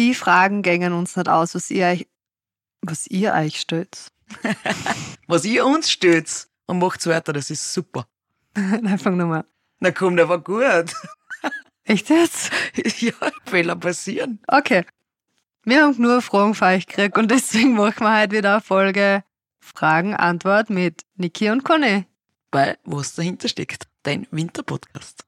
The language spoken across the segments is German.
die Fragen gängen uns nicht aus, was ihr euch, was ihr euch stellt. Was ihr uns stellt und macht's weiter, das ist super. Nein, fang nochmal. Na komm, der war gut. Echt jetzt? ja, Fehler passieren. Okay. Wir haben nur Fragen für euch gekriegt und deswegen machen wir heute wieder eine Folge Fragen-Antwort mit Niki und Conny. Bei was dahinter steckt, dein Winterpodcast.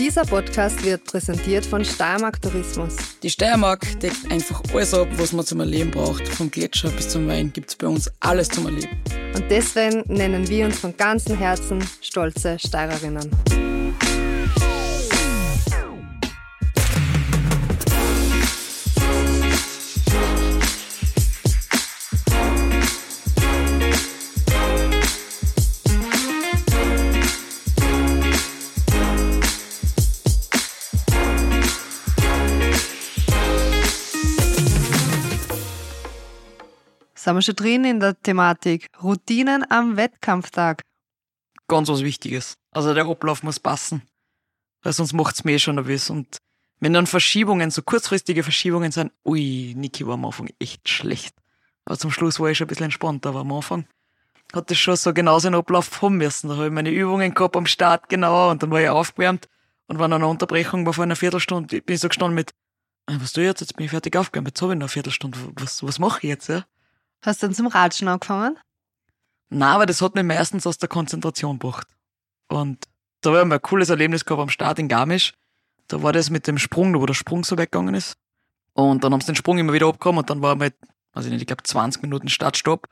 Dieser Podcast wird präsentiert von Steiermark Tourismus. Die Steiermark deckt einfach alles ab, was man zum Erleben braucht. Vom Gletscher bis zum Wein gibt's bei uns alles zum Erleben. Und deswegen nennen wir uns von ganzem Herzen stolze Steirerinnen. Sind wir schon drin in der Thematik? Routinen am Wettkampftag. Ganz was Wichtiges. Also der Ablauf muss passen. Weil sonst macht's mir eh schon nervös. Und wenn dann Verschiebungen, so kurzfristige Verschiebungen sind, ui, Niki war am Anfang echt schlecht. Aber zum Schluss war ich schon ein bisschen entspannter, aber am Anfang hat das schon so genauso einen Ablauf haben müssen. Da habe ich meine Übungen gehabt am Start genau und dann war ich aufgewärmt und noch eine Unterbrechung war vor einer Viertelstunde, bin ich so gestanden mit, "Ah, was ich jetzt? Jetzt bin ich fertig aufgewärmt, jetzt habe ich noch eine Viertelstunde, was, was mache ich jetzt? Ja? Hast du dann zum Ratschen angefangen? Na, aber das hat mich meistens aus der Konzentration gebracht. Und da war ein cooles Erlebnis gehabt am Start in Garmisch. Da war das mit dem Sprung, wo der Sprung so weggegangen ist. Und dann haben sie den Sprung immer wieder abgekommen und dann war mal, also nicht, ich glaube 20 Minuten Startstopp.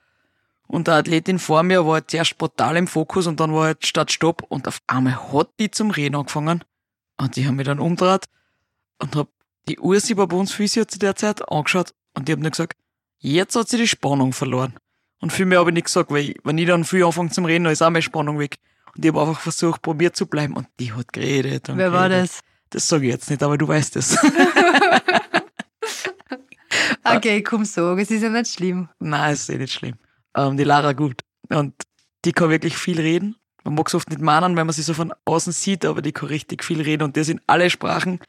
Und der Athletin vor mir war halt zuerst brutal im Fokus und dann war halt Startstopp und auf einmal hat die zum Reden angefangen. Und die haben mich dann umgedreht und hab die Ursi bei uns Physio zu der Zeit angeschaut und die haben nur gesagt, jetzt hat sie die Spannung verloren. Und viel mehr habe ich nicht gesagt, weil wenn ich dann viel anfange zum Reden, dann ist auch meine Spannung weg. Und ich habe einfach versucht, probiert zu bleiben. Und die hat geredet. Und Wer war geredet. das? Das sage ich jetzt nicht, aber du weißt es. Okay, komm so, es ist ja nicht schlimm. Nein, ist eh nicht schlimm. Ähm, die Lara gut. Und die kann wirklich viel reden. Man mag es oft nicht meinen, wenn man sie so von außen sieht, aber die kann richtig viel reden und das in alle Sprachen.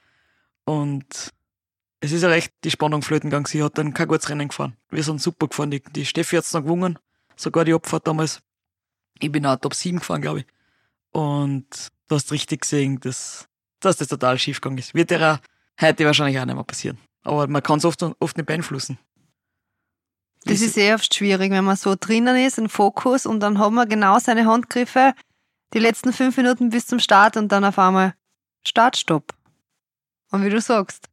Und es ist ja recht die Spannung flöten gegangen. Sie hat dann kein gutes Rennen gefahren. Wir sind super gefahren. Die, die Steffi hat's noch gewonnen. Sogar die Abfahrt damals. Ich bin auch Top 7 gefahren, glaube ich. Und du hast richtig gesehen, dass, dass das total schief gegangen ist. Wird ja heute wahrscheinlich auch nicht mehr passieren. Aber man kann es oft, oft nicht beeinflussen. Das ist sehr oft schwierig, wenn man so drinnen ist, im Fokus und dann hat man genau seine Handgriffe die letzten fünf Minuten bis zum Start und dann auf einmal Startstopp. Und wie du sagst,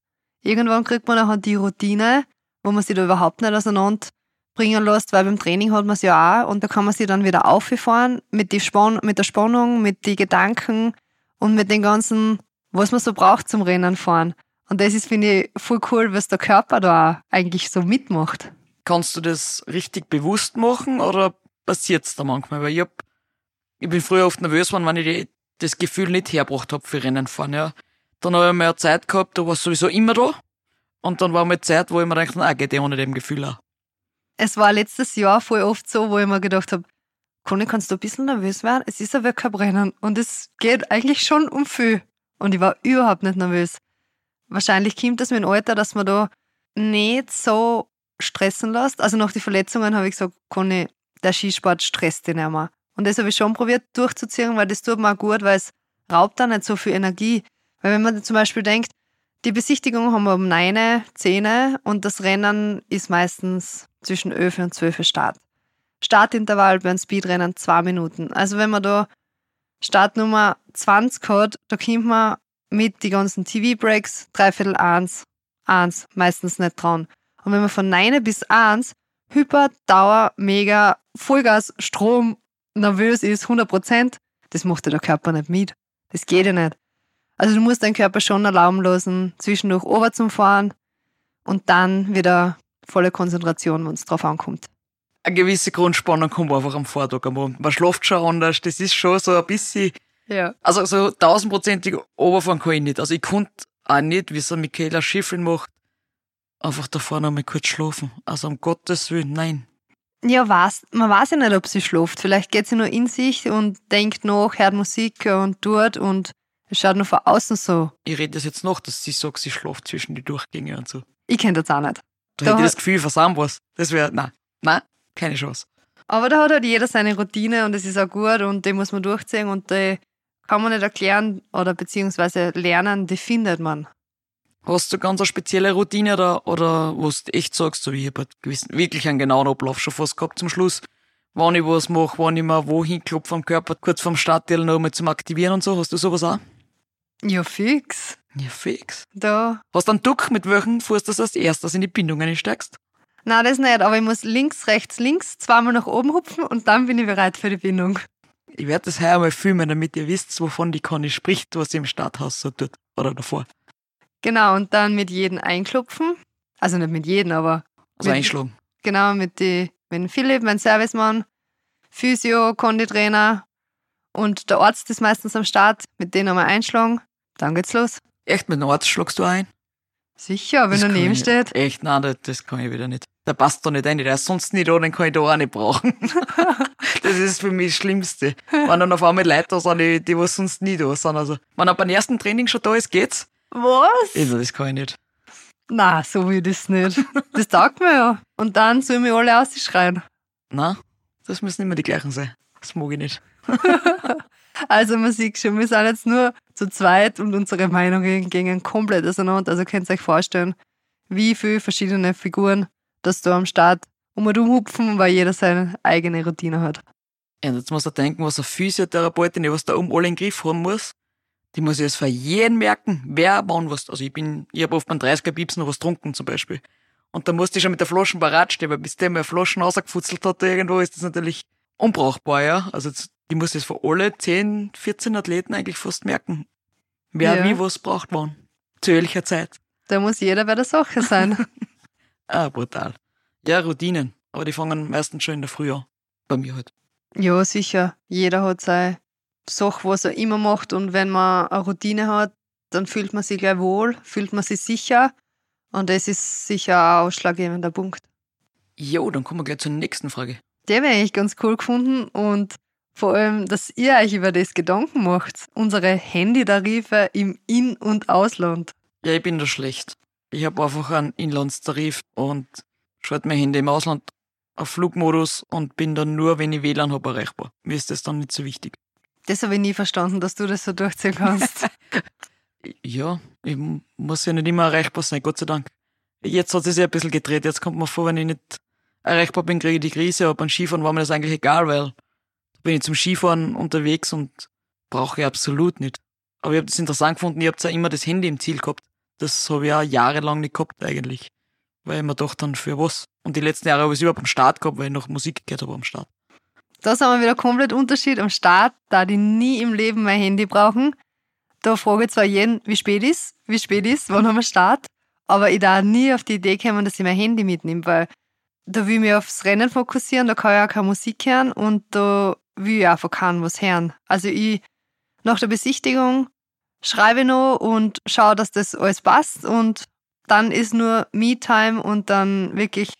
irgendwann kriegt man auch die Routine, wo man sich da überhaupt nicht auseinander bringen lässt, weil beim Training hat man es ja auch und da kann man sich dann wieder auffahren mit, mit der Spannung, mit den Gedanken und mit den ganzen, was man so braucht zum Rennen fahren. Und das ist, finde ich, voll cool, was der Körper da eigentlich so mitmacht. Kannst du das richtig bewusst machen oder passiert's da manchmal? Weil ich, hab, ich bin früher oft nervös geworden, wenn ich das Gefühl nicht hergebracht hab für Rennen fahren. Ja. Dann habe ich eine Zeit gehabt, da war sowieso immer da. Und dann war mal Zeit, wo ich mir dachte, ah, geht eh ohne dem Gefühl auch. Es war letztes Jahr voll oft so, wo ich mir gedacht habe, Conny, kannst du ein bisschen nervös werden? Es ist ein Wettkampfrennen und es geht eigentlich schon um viel. Und ich war überhaupt nicht nervös. Wahrscheinlich kommt das mit dem Alter, dass man da nicht so stressen lässt. Also nach den Verletzungen habe ich gesagt, Conny, der Skisport stresst dich nicht mehr. Und das habe ich schon probiert durchzuziehen, weil das tut mir auch gut, weil es raubt da nicht so viel Energie. Weil wenn man zum Beispiel denkt, die Besichtigung haben wir um 9, 10 und das Rennen ist meistens zwischen 11 und 12 Start. Startintervall beim Speedrennen zwei Minuten. Also wenn man da Startnummer 20 hat, da kommt man mit die ganzen TV-Breaks, dreiviertel eins, eins, meistens nicht dran. Und wenn man von 9 bis 1 Hyper, Dauer, Mega, Vollgas, Strom, nervös ist, 100 Prozent, das macht ja der Körper nicht mit. Das geht ja nicht. Also du musst deinen Körper schon erlauben lassen, zwischendurch over zum Fahren und dann wieder volle Konzentration, wenn es drauf ankommt. Eine gewisse Grundspannung kommt einfach am Vortag am Abend. Man schläft schon anders. Das ist schon so ein bisschen, Ja. also so tausendprozentig runterfahren kann ich nicht. Also ich konnte auch nicht, wie es der Michaela Schiffrin macht, einfach da vorne einmal kurz schlafen. Also um Gottes Willen, nein. Ja, weiß, man weiß ja nicht, ob sie schläft. Vielleicht geht sie nur in sich und denkt nach, hört Musik und tut und es schaut nur von außen so. Ich rede das jetzt noch, dass sie sagt, sie schläft zwischen die Durchgänge und so. Ich kenne das auch nicht. Da, Da hätte ich das Gefühl, versam was. Das wäre, nein, nein, keine Chance. Aber da hat halt jeder seine Routine und das ist auch gut und die muss man durchziehen und die kann man nicht erklären oder beziehungsweise lernen, die findet man. Hast du ganz eine spezielle Routine oder, oder wo du echt sagst, so, ich habe halt gewissen, wirklich einen genauen Ablauf schon fast gehabt zum Schluss, wann ich was mache, wann ich mir wohin klopfe am Körper, kurz vorm Startteil noch mal zum Aktivieren und so. Hast du sowas auch? Ja, fix. Ja, fix. Da. Hast du einen Duck, mit welchem Fuß du als erstes in die Bindung einsteigst? Nein, das nicht, aber ich muss links, rechts, links zweimal nach oben hupfen und dann bin ich bereit für die Bindung. Ich werde das heuer mal filmen, damit ihr wisst, wovon die Conny spricht, was sie im Starthaus so tut. Oder davor. Genau, und dann mit jedem einklopfen. Also nicht mit jedem, aber Also Mit- einschlagen. genau mit, die, mit dem Philipp, mein Servicemann, Physio, Konditrainer und der Arzt ist meistens am Start, mit denen einmal einschlagen. Dann geht's los. Echt, mit dem Arzt schlagst du ein? Sicher, wenn er neben steht. Echt, nein, das, das kann ich wieder nicht. Der passt da nicht rein, der ist sonst nicht da, den kann ich da auch nicht brauchen. das ist für mich das Schlimmste. Wenn dann auf einmal Leute da sind, die, die was sonst nie da sind. Also, wenn er beim ersten Training schon da ist, geht's. Was? Also, das kann ich nicht. Na, so will ich das nicht. Das taugt mir ja. Und dann sollen wir alle ausschreien. Nein, das müssen immer die gleichen sein. Das mag ich nicht. Also man sieht schon, wir sind jetzt nur zu zweit und unsere Meinungen gingen komplett auseinander. Also könnt ihr euch vorstellen, wie viele verschiedene Figuren das da am Start um und um hupfen, weil jeder seine eigene Routine hat. Und jetzt muss er denken, was eine Physiotherapeutin, die was da um alle in den Griff haben muss. Die muss jetzt für jeden merken, wer wann was. Also ich bin, ich habe oft beim 30er Pips noch was getrunken zum Beispiel. Und da musste ich schon mit der Flaschen parat stehen, weil bis der mal Flaschen rausgefutzelt hat irgendwo, ist das natürlich unbrauchbar, ja. Also jetzt, ich muss jetzt für alle 10, 14 Athleten eigentlich fast merken, wer Ja. wie was braucht wann. Zu welcher Zeit. Da muss jeder bei der Sache sein. Ah, brutal. Ja, Routinen. Aber die fangen meistens schon in der Früh an. Bei mir halt. ja, sicher. Jeder hat seine Sache, was er immer macht. Und wenn man eine Routine hat, dann fühlt man sich gleich wohl, fühlt man sich sicher. Und das ist sicher ein ausschlaggebender Punkt. Jo, dann kommen wir gleich zur nächsten Frage. Der wäre eigentlich ganz cool gefunden und vor allem, dass ihr euch über das Gedanken macht. Unsere Handytarife im In- und Ausland. Ja, ich bin da schlecht. Ich habe einfach einen Inlandstarif und schalte mein Handy im Ausland auf Flugmodus und bin dann nur, wenn ich WLAN habe, erreichbar. Mir ist das dann nicht so wichtig. Das habe ich nie verstanden, dass du das so durchziehen kannst. Ja, ich muss ja nicht immer erreichbar sein, Gott sei Dank. Jetzt hat es ja ein bisschen gedreht. Jetzt kommt mir vor, wenn ich nicht erreichbar bin, kriege ich die Krise, aber beim Skifahren war mir das eigentlich egal, weil bin ich zum Skifahren unterwegs und brauche ich absolut nicht. Aber ich habe das interessant gefunden, ich habe ja immer das Handy im Ziel gehabt. Das habe ich auch jahrelang nicht gehabt eigentlich. Weil ich mir dachte dann, für was? Und die letzten Jahre habe ich es überhaupt am Start gehabt, weil ich noch Musik gehört habe am Start. Da sind wir wieder komplett Unterschied. Am Start, da die nie im Leben mein Handy brauchen. Da frage ich zwar jeden, wie spät ist, wie spät ist, wann haben wir Start, aber ich da nie auf die Idee kommen, dass ich mein Handy mitnehme, weil da will ich mich aufs Rennen fokussieren, da kann ich auch keine Musik hören und da will ich einfach keinen was hören. Also ich, nach der Besichtigung schreibe ich noch und schaue, dass das alles passt und dann ist nur Me-Time und dann wirklich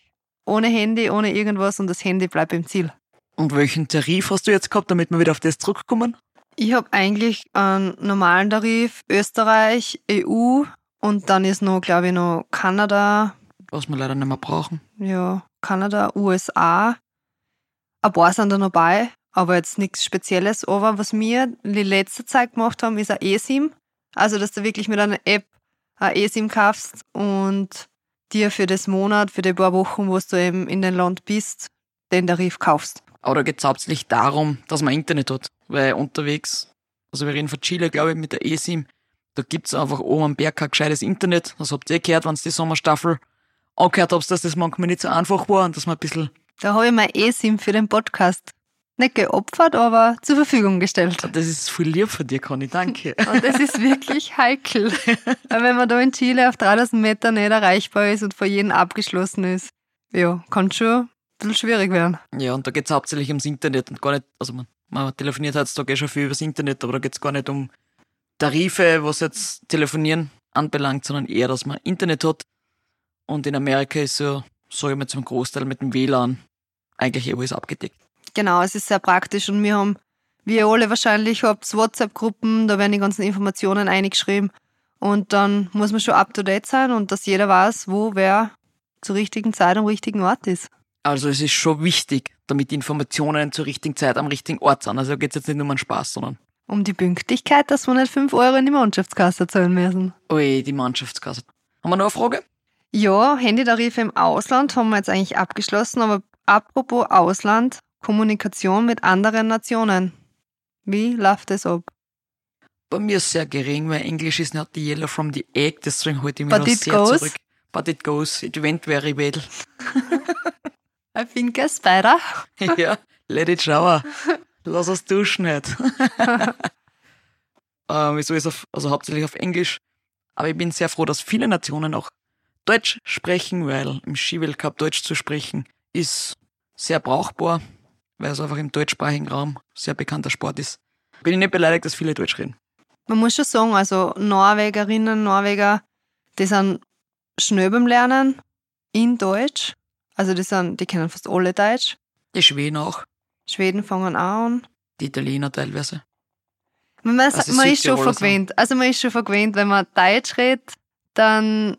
ohne Handy, ohne irgendwas und das Handy bleibt im Ziel. Und welchen Tarif hast du jetzt gehabt, damit wir wieder auf das zurückkommen? Ich habe eigentlich einen normalen Tarif, Österreich, EU und dann ist noch, glaube ich, noch Kanada, Was wir leider nicht mehr brauchen. ja, Kanada, USA. Ein paar sind da noch bei, aber jetzt nichts Spezielles. Aber was wir die letzte Zeit gemacht haben, ist ein eSIM. Also, dass du wirklich mit einer App ein eSIM kaufst und dir für das Monat, für die paar Wochen, wo du eben in den Land bist, den Tarif kaufst. Aber da geht es hauptsächlich darum, dass man Internet hat. Weil unterwegs, also wir reden von Chile, glaube ich, mit der eSIM, da gibt's einfach oben am Berg kein gescheites Internet. Das habt ihr gehört, wenn die Sommerstaffel angehört habt, dass das manchmal nicht so einfach war und dass man ein bisschen, Da habe ich mein eSIM für den Podcast nicht geopfert, aber zur Verfügung gestellt. das ist viel lieb von dir, Conny, danke. Und das ist wirklich heikel. Wenn man da in Chile auf 3000 Meter nicht erreichbar ist und vor jedem abgeschlossen ist, ja, kann schon ein bisschen schwierig werden. Ja, und da geht's hauptsächlich ums Internet und gar nicht, also man, man telefoniert heutzutage schon viel übers Internet, aber da geht's gar nicht um Tarife, was jetzt Telefonieren anbelangt, sondern eher, dass man Internet hat. Und in Amerika ist so, sage ich mal, zum Großteil mit dem WLAN eigentlich eh alles abgedeckt. Genau, es ist sehr praktisch und wir haben, wie ihr alle wahrscheinlich habt, WhatsApp-Gruppen, da werden die ganzen Informationen eingeschrieben Und dann muss man schon up to date sein und dass jeder weiß, wo wer zur richtigen Zeit am richtigen Ort ist. Also es ist schon wichtig, damit die Informationen zur richtigen Zeit am richtigen Ort sind. Also geht es jetzt nicht nur um einen Spaß, sondern Um die Pünktlichkeit, dass wir nicht 5 Euro in die Mannschaftskasse zahlen müssen. ui, die Mannschaftskasse. Haben wir noch eine Frage? Ja, Handytarife im Ausland haben wir jetzt eigentlich abgeschlossen, aber apropos Ausland, Kommunikation mit anderen Nationen. Wie läuft das ab? Bei mir ist sehr gering, weil Englisch ist not the yellow from the egg, deswegen halte ich mich But noch sehr goes. zurück. But it goes. It went very well. I think a spider. ja, let it shower. Lass uns duschen nicht. ähm, wieso ist auf, also hauptsächlich auf Englisch. Aber ich bin sehr froh, dass viele Nationen auch Deutsch sprechen, weil im Skiweltcup Deutsch zu sprechen ist sehr brauchbar, weil es einfach im deutschsprachigen Raum sehr bekannter Sport ist. Bin ich nicht beleidigt, dass viele Deutsch reden. Man muss schon sagen, also Norwegerinnen, Norweger, die sind schnell beim Lernen in Deutsch. Also die, sind, die kennen fast alle Deutsch. Die Schweden auch, Schweden fangen auch an. die Italiener teilweise. Man, Also man ist schon vergewöhnt. Also man ist schon vergewöhnt, wenn man Deutsch redet, dann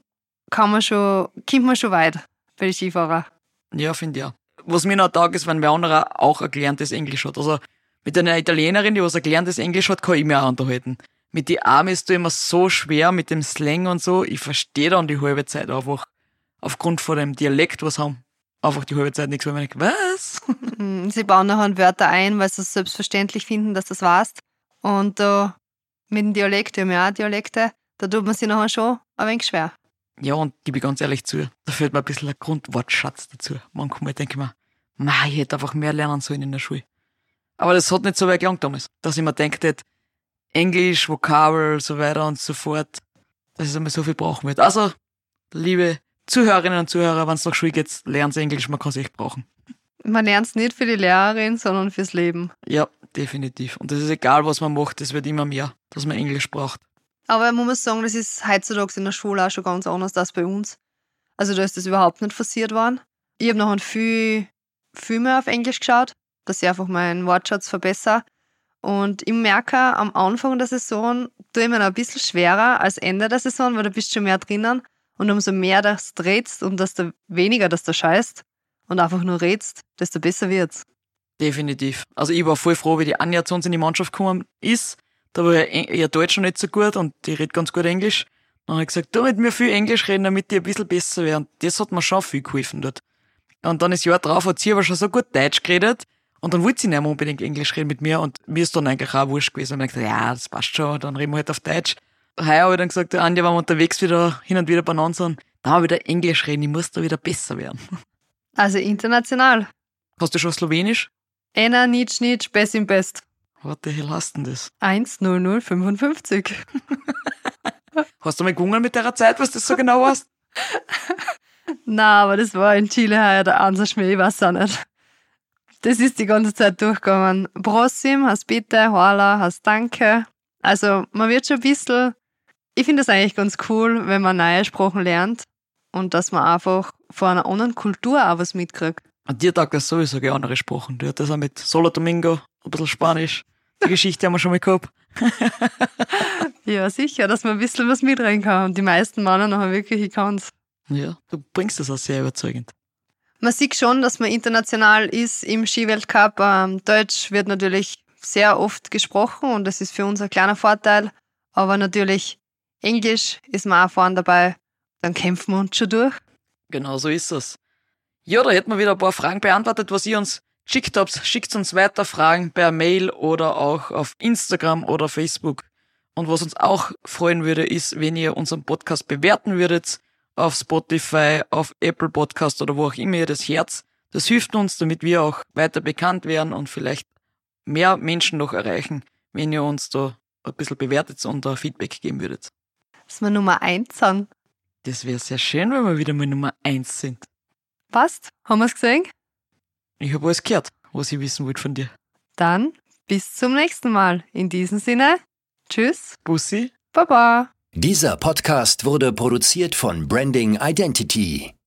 kann man schon, kommt man schon weit bei den Skifahrern. Ja, finde ich auch. Was mir noch taugt, ist, wenn wer anderer auch ein gelerntes Englisch hat. Also mit einer Italienerin, die was ein gelerntes Englisch hat, kann ich mich auch unterhalten. Mit die Arme ist du immer so schwer mit dem Slang und so. Ich verstehe dann die halbe Zeit einfach aufgrund von dem Dialekt, was haben. Einfach die halbe Zeit nichts, weil man denkt, was? Sie bauen nachher Wörter ein, weil sie es selbstverständlich finden, dass das weißt. Und da mit dem Dialekt, die haben ja auch Dialekte, da tut man sich nachher schon ein wenig schwer. Ja, und gebe ich ganz ehrlich zu, da fehlt mir ein bisschen ein Grundwortschatz dazu. Manchmal denke ich mir, ma, ich hätte einfach mehr lernen sollen in der Schule. Aber das hat nicht so weit gelangt damals, dass ich mir gedacht hätte, Englisch, Vokabel, so weiter und so fort, dass es einmal so viel brauchen wird. Also, liebe Zuhörerinnen und Zuhörer, wenn es nach Schule geht, lernen Sie Englisch, man kann es echt brauchen. Man lernt es nicht für die Lehrerin, sondern fürs Leben. Ja, definitiv. Und das ist egal, was man macht, es wird immer mehr, dass man Englisch braucht. Aber man muss sagen, das ist heutzutage in der Schule auch schon ganz anders als bei uns. Also da ist das überhaupt nicht forciert worden. Ich habe noch viel, viel mehr auf Englisch geschaut, dass ich einfach meinen Wortschatz verbessere. Und ich merke, am Anfang der Saison tue ich mir noch ein bisschen schwerer als Ende der Saison, weil da bist du schon mehr drinnen. Und umso mehr das redst und desto weniger das da scheißt und einfach nur redst, desto besser wird's. Definitiv. Also ich war voll froh, wie die Anja zu uns in die Mannschaft gekommen ist. Da war ja Eng- ihr Deutsch noch nicht so gut und die redet ganz gut Englisch. Dann habe ich gesagt, du mit mir viel Englisch reden, damit die ein bisschen besser werden. Das hat mir schon viel geholfen dort. Und dann das Jahr drauf hat sie aber schon so gut Deutsch geredet und dann wollte sie nicht mehr unbedingt Englisch reden mit mir und mir ist dann eigentlich auch wurscht gewesen. Und ich gesagt, ja, das passt schon, dann reden wir halt auf Deutsch. Heuer habe ich dann gesagt, Anja, wenn wir unterwegs wieder hin und wieder beieinander sind, da wir wieder Englisch reden, ich muss da wieder besser werden. Also international. Hast du schon Slowenisch? Ena, Nitsch, Nitsch, Best im Best. Was the hell hast denn das? 10055. Hast du mal gewungen mit der Zeit, was das so genau warst? Na, aber das war in Chile heuer der Ansaschmäh, ich weiß auch nicht. Das ist die ganze Zeit durchgegangen. Prosim, heißt bitte, Hola, heißt danke. Also man wird schon ein bisschen, ich finde das eigentlich ganz cool, wenn man neue Sprachen lernt und dass man einfach von einer anderen Kultur auch was mitkriegt. Und dir taugt das sowieso gerne andere Sprachen. Du hattest auch mit Solo Domingo, ein bisschen Spanisch. Die Geschichte haben wir schon mal gehabt. Ja, sicher, dass man ein bisschen was mitreden kann. Und die meisten Männer nachher wirklich, ich kann's. Ja, du bringst das auch sehr überzeugend. Man sieht schon, dass man international ist im Skiweltcup. Ähm, Deutsch wird natürlich sehr oft gesprochen und das ist für uns ein kleiner Vorteil. Aber natürlich Englisch ist man auch vorne dabei. Dann kämpfen wir uns schon durch. Genau so ist es. Ja, da hätten wir wieder ein paar Fragen beantwortet, was ihr uns geschickt habt. Schickt uns weiter Fragen per Mail oder auch auf Instagram oder Facebook. Und was uns auch freuen würde, ist, wenn ihr unseren Podcast bewerten würdet auf Spotify, auf Apple Podcast oder wo auch immer ihr das Herz. Das hilft uns, damit wir auch weiter bekannt werden und vielleicht mehr Menschen noch erreichen, wenn ihr uns da ein bisschen bewertet und da Feedback geben würdet. Dass wir Nummer eins sind. Das wäre sehr schön, wenn wir wieder mal Nummer eins sind. Passt? Haben wir's gesehen? Ich habe alles gehört, was ich wissen wollte von dir. Dann bis zum nächsten Mal. In diesem Sinne, tschüss, Bussi. baba. Dieser Podcast wurde produziert von Branding Identity.